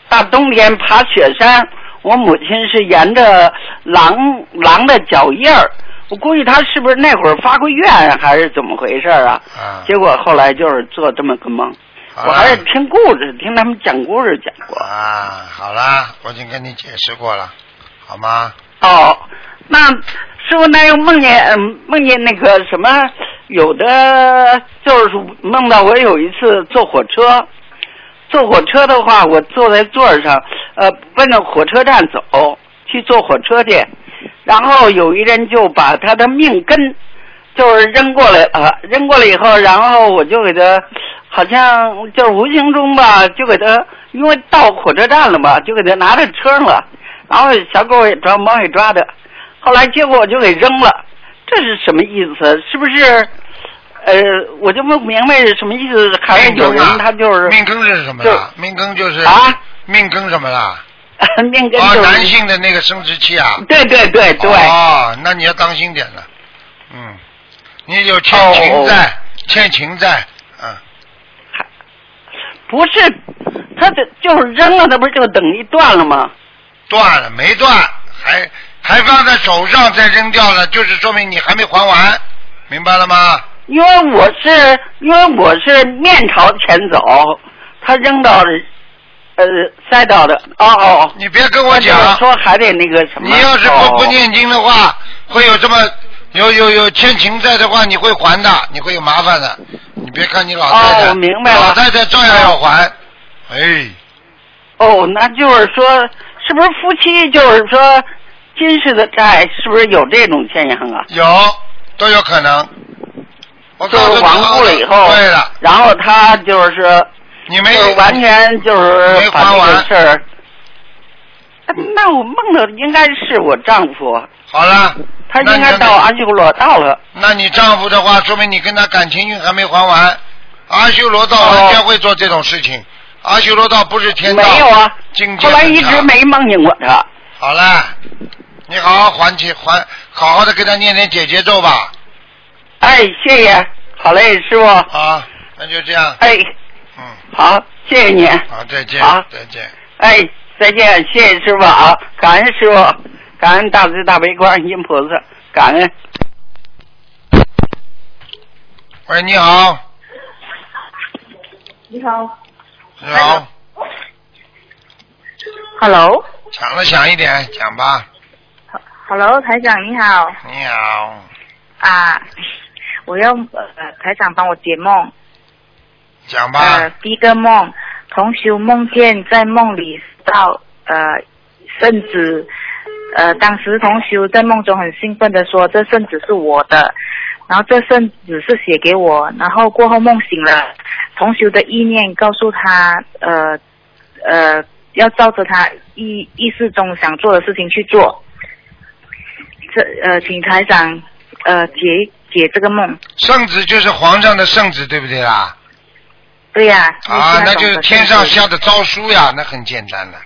大冬天爬雪山，我母亲是沿着狼狼的脚印儿，我估计他是不是那会儿发过愿还是怎么回事啊？啊，结果后来就是做这么个梦，我还是听故事，听他们讲故事讲过。啊，好啦，我已经跟你解释过了，好吗？哦，那师傅，那又梦见嗯梦见那个什么，有的就是梦到我有一次坐火车，坐火车的话，我坐在座上，呃，奔着火车站走，去坐火车去，然后有一人就把他的命根就是扔过来了，扔过来以后，然后我就给他，好像就是无形中吧，就给他，因为到火车站了嘛，就给他拿着车了。然后小狗也抓，猫也抓的，后来结果我就给扔了，这是什么意思？是不是？呃，我就不明白是什么意思。还是有人他就是命根是什么啦？命根就是啊，命根什么啦？命根哦，就是男性的那个生殖器啊。对对对对，哦，那你要当心点了。嗯，你有欠情债，欠情债，嗯，不是，他这就是扔了，那不是就等于断了吗？断了没断，还还放在手上再扔掉了，就是说明你还没还完，明白了吗？因为我是因为我是面朝前走，他扔到呃塞到的哦哦。你别跟我讲说还得那个什么。你要是不哦不念经的话，会有这么有有有欠情债的话，你会还的，你会有麻烦的。你别看你老太太，哦我明白了老太太照样要还。哎，哦，那就是说，是不是夫妻就是说今世的债，是不是有这种现象啊？有都有可能。我告诉你就是亡故了以后，对了，然后他就是你没就是完全就是没把这个还完事儿。呃那我梦的应该是我丈夫，好了。他应该到阿修罗道了。那你丈夫的话，说明你跟他感情运还没还完。阿修罗道哦人家会做这种事情，阿修罗道不是天道。没有啊，境界后来一直没梦见过他。好了，你好好还起还，好好的给他念念姐姐咒吧。哎，谢谢，好嘞，师傅。好，那就这样。哎，嗯，好，谢谢你。好，再见好，再见。哎，再见，谢谢师傅啊，感恩师傅，感恩大慈大悲观世音菩萨，感恩。喂，你好，你好。你好，，Hello，Hello，讲的响一点，讲吧。台长你好。你好，啊，我要呃台长帮我解梦，讲吧。呃第一个梦，同修梦见在梦里到呃圣子，呃当时同修在梦中很兴奋的说这圣旨是我的，然后这圣旨是写给我，然后过后梦醒了，同修的意念告诉他呃呃要照着他意意识中想做的事情去做。这呃，请台长呃解解这个梦。圣旨就是皇上的圣旨，对不对啦？对呀、啊，那就是天上下的诏书呀，那很简单的。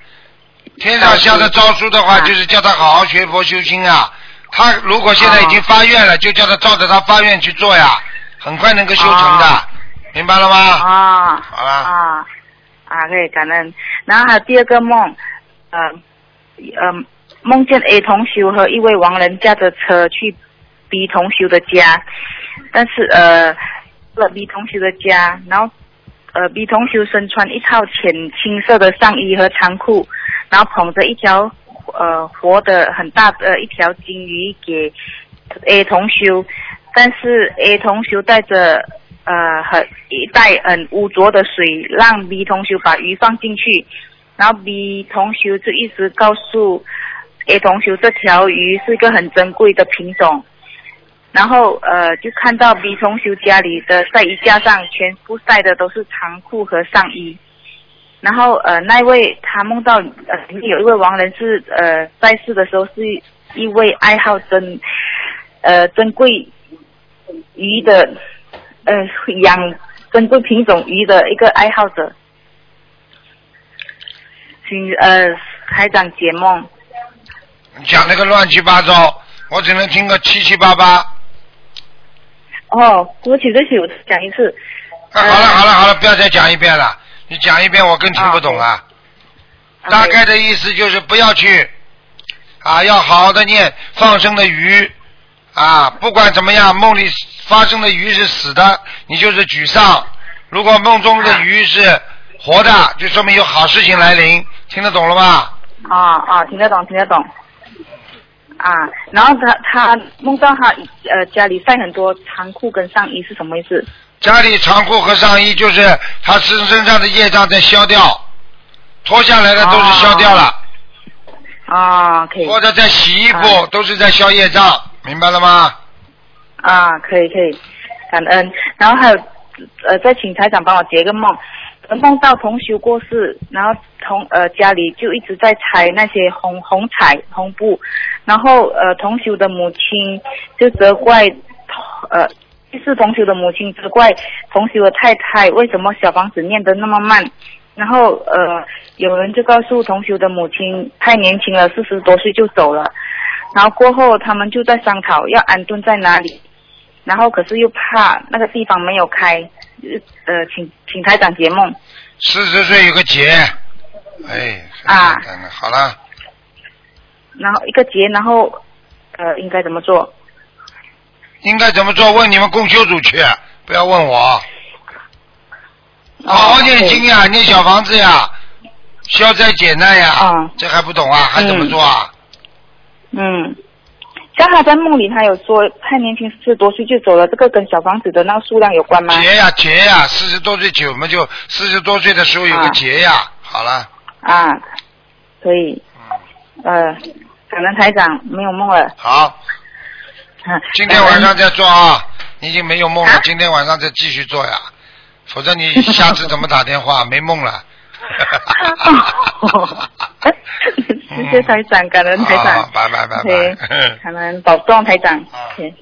天上下的诏书的话，啊。就是叫他好好学佛修心啊。他如果现在已经发愿了，就叫他照着他发愿去做呀，很快能够修成的，啊。明白了吗？啊。好了，啊。啊，可以感恩。然后还有第二个梦，呃呃，梦见 A 同修和一位亡人驾着车去 B 同修的家，但是呃到了 B 同修的家，然后呃，B 同学身穿一套浅青色的上衣和长裤，然后捧着一条呃活的很大的一条金鱼给 A 同学，但是 A 同学带着呃很一袋很污浊的水，让 B 同学把鱼放进去，然后 B 同学就一直告诉 A 同学这条鱼是一个很珍贵的品种。然后呃，就看到 B 同学家里的晒衣架上全部晒的都是长裤和上衣。然后呃，那位他梦到呃有一位亡人是呃在世的时候是一位爱好珍呃珍贵鱼的呃养珍贵品种鱼的一个爱好者。请呃台长解梦。你讲那个乱七八糟，我只能听个七七八八。哦，对不起对不起，我讲一次。啊，好了好了好了，不要再讲一遍了，你讲一遍我更听不懂了。啊大概的意思就是不要去啊，要好好的念放生的鱼啊，不管怎么样，梦里发生的鱼是死的，你就是沮丧；如果梦中的鱼是活的，就说明有好事情来临。听得懂了吧？啊啊，听得懂，听得懂。啊，然后他他梦到他呃家里晒很多长裤跟上衣是什么意思？家里长裤和上衣就是他身身上的业障在消掉，脱下来的都是消掉了，啊，可以。或者在洗衣服、啊都是在消业障，明白了吗？啊，可以可以，感恩。然后还有呃，再请台长帮我解一个梦，呃梦到同学过世，然后同呃家里就一直在拆那些红红彩红布，然后呃同学的母亲就责怪呃。是同学的母亲责怪同学的太太为什么小房子念得那么慢，然后呃有人就告诉同学的母亲太年轻了，四十多岁就走了，然后过后他们就在商讨要安顿在哪里，然后可是又怕那个地方没有开，呃，请请台长解梦。四十岁有个劫，哎，啊。好了，然后一个结，然后呃应该怎么做？应该怎么做？问你们共修组去，不要问我。好好念经呀，念小房子呀，消灾解难呀，啊这还不懂啊？还怎么做啊？嗯，刚好在梦里他有说太年轻，四十多岁就走了，这个跟小房子的那个数量有关吗？劫呀劫呀，四十多岁九嘛就四十多岁的时候有个啊劫呀，好了，啊，可以，嗯呃，感恩台长没有梦了。好，啊 今天晚上再做啊，你已经没有梦了啊，今天晚上再继续做呀，否则你下次怎么打电话？没梦了。谢谢台长，感恩台长好，拜拜拜拜。感恩保重台长。好 OK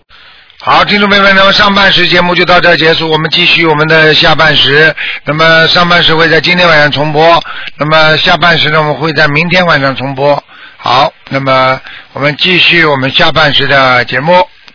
好，听众朋友们，那么上半时节目就到这儿结束，我们继续我们的下半时。那么上半时会在今天晚上重播，那么下半时呢，我们会在明天晚上重播。好，那么我们继续我们下半时的节目。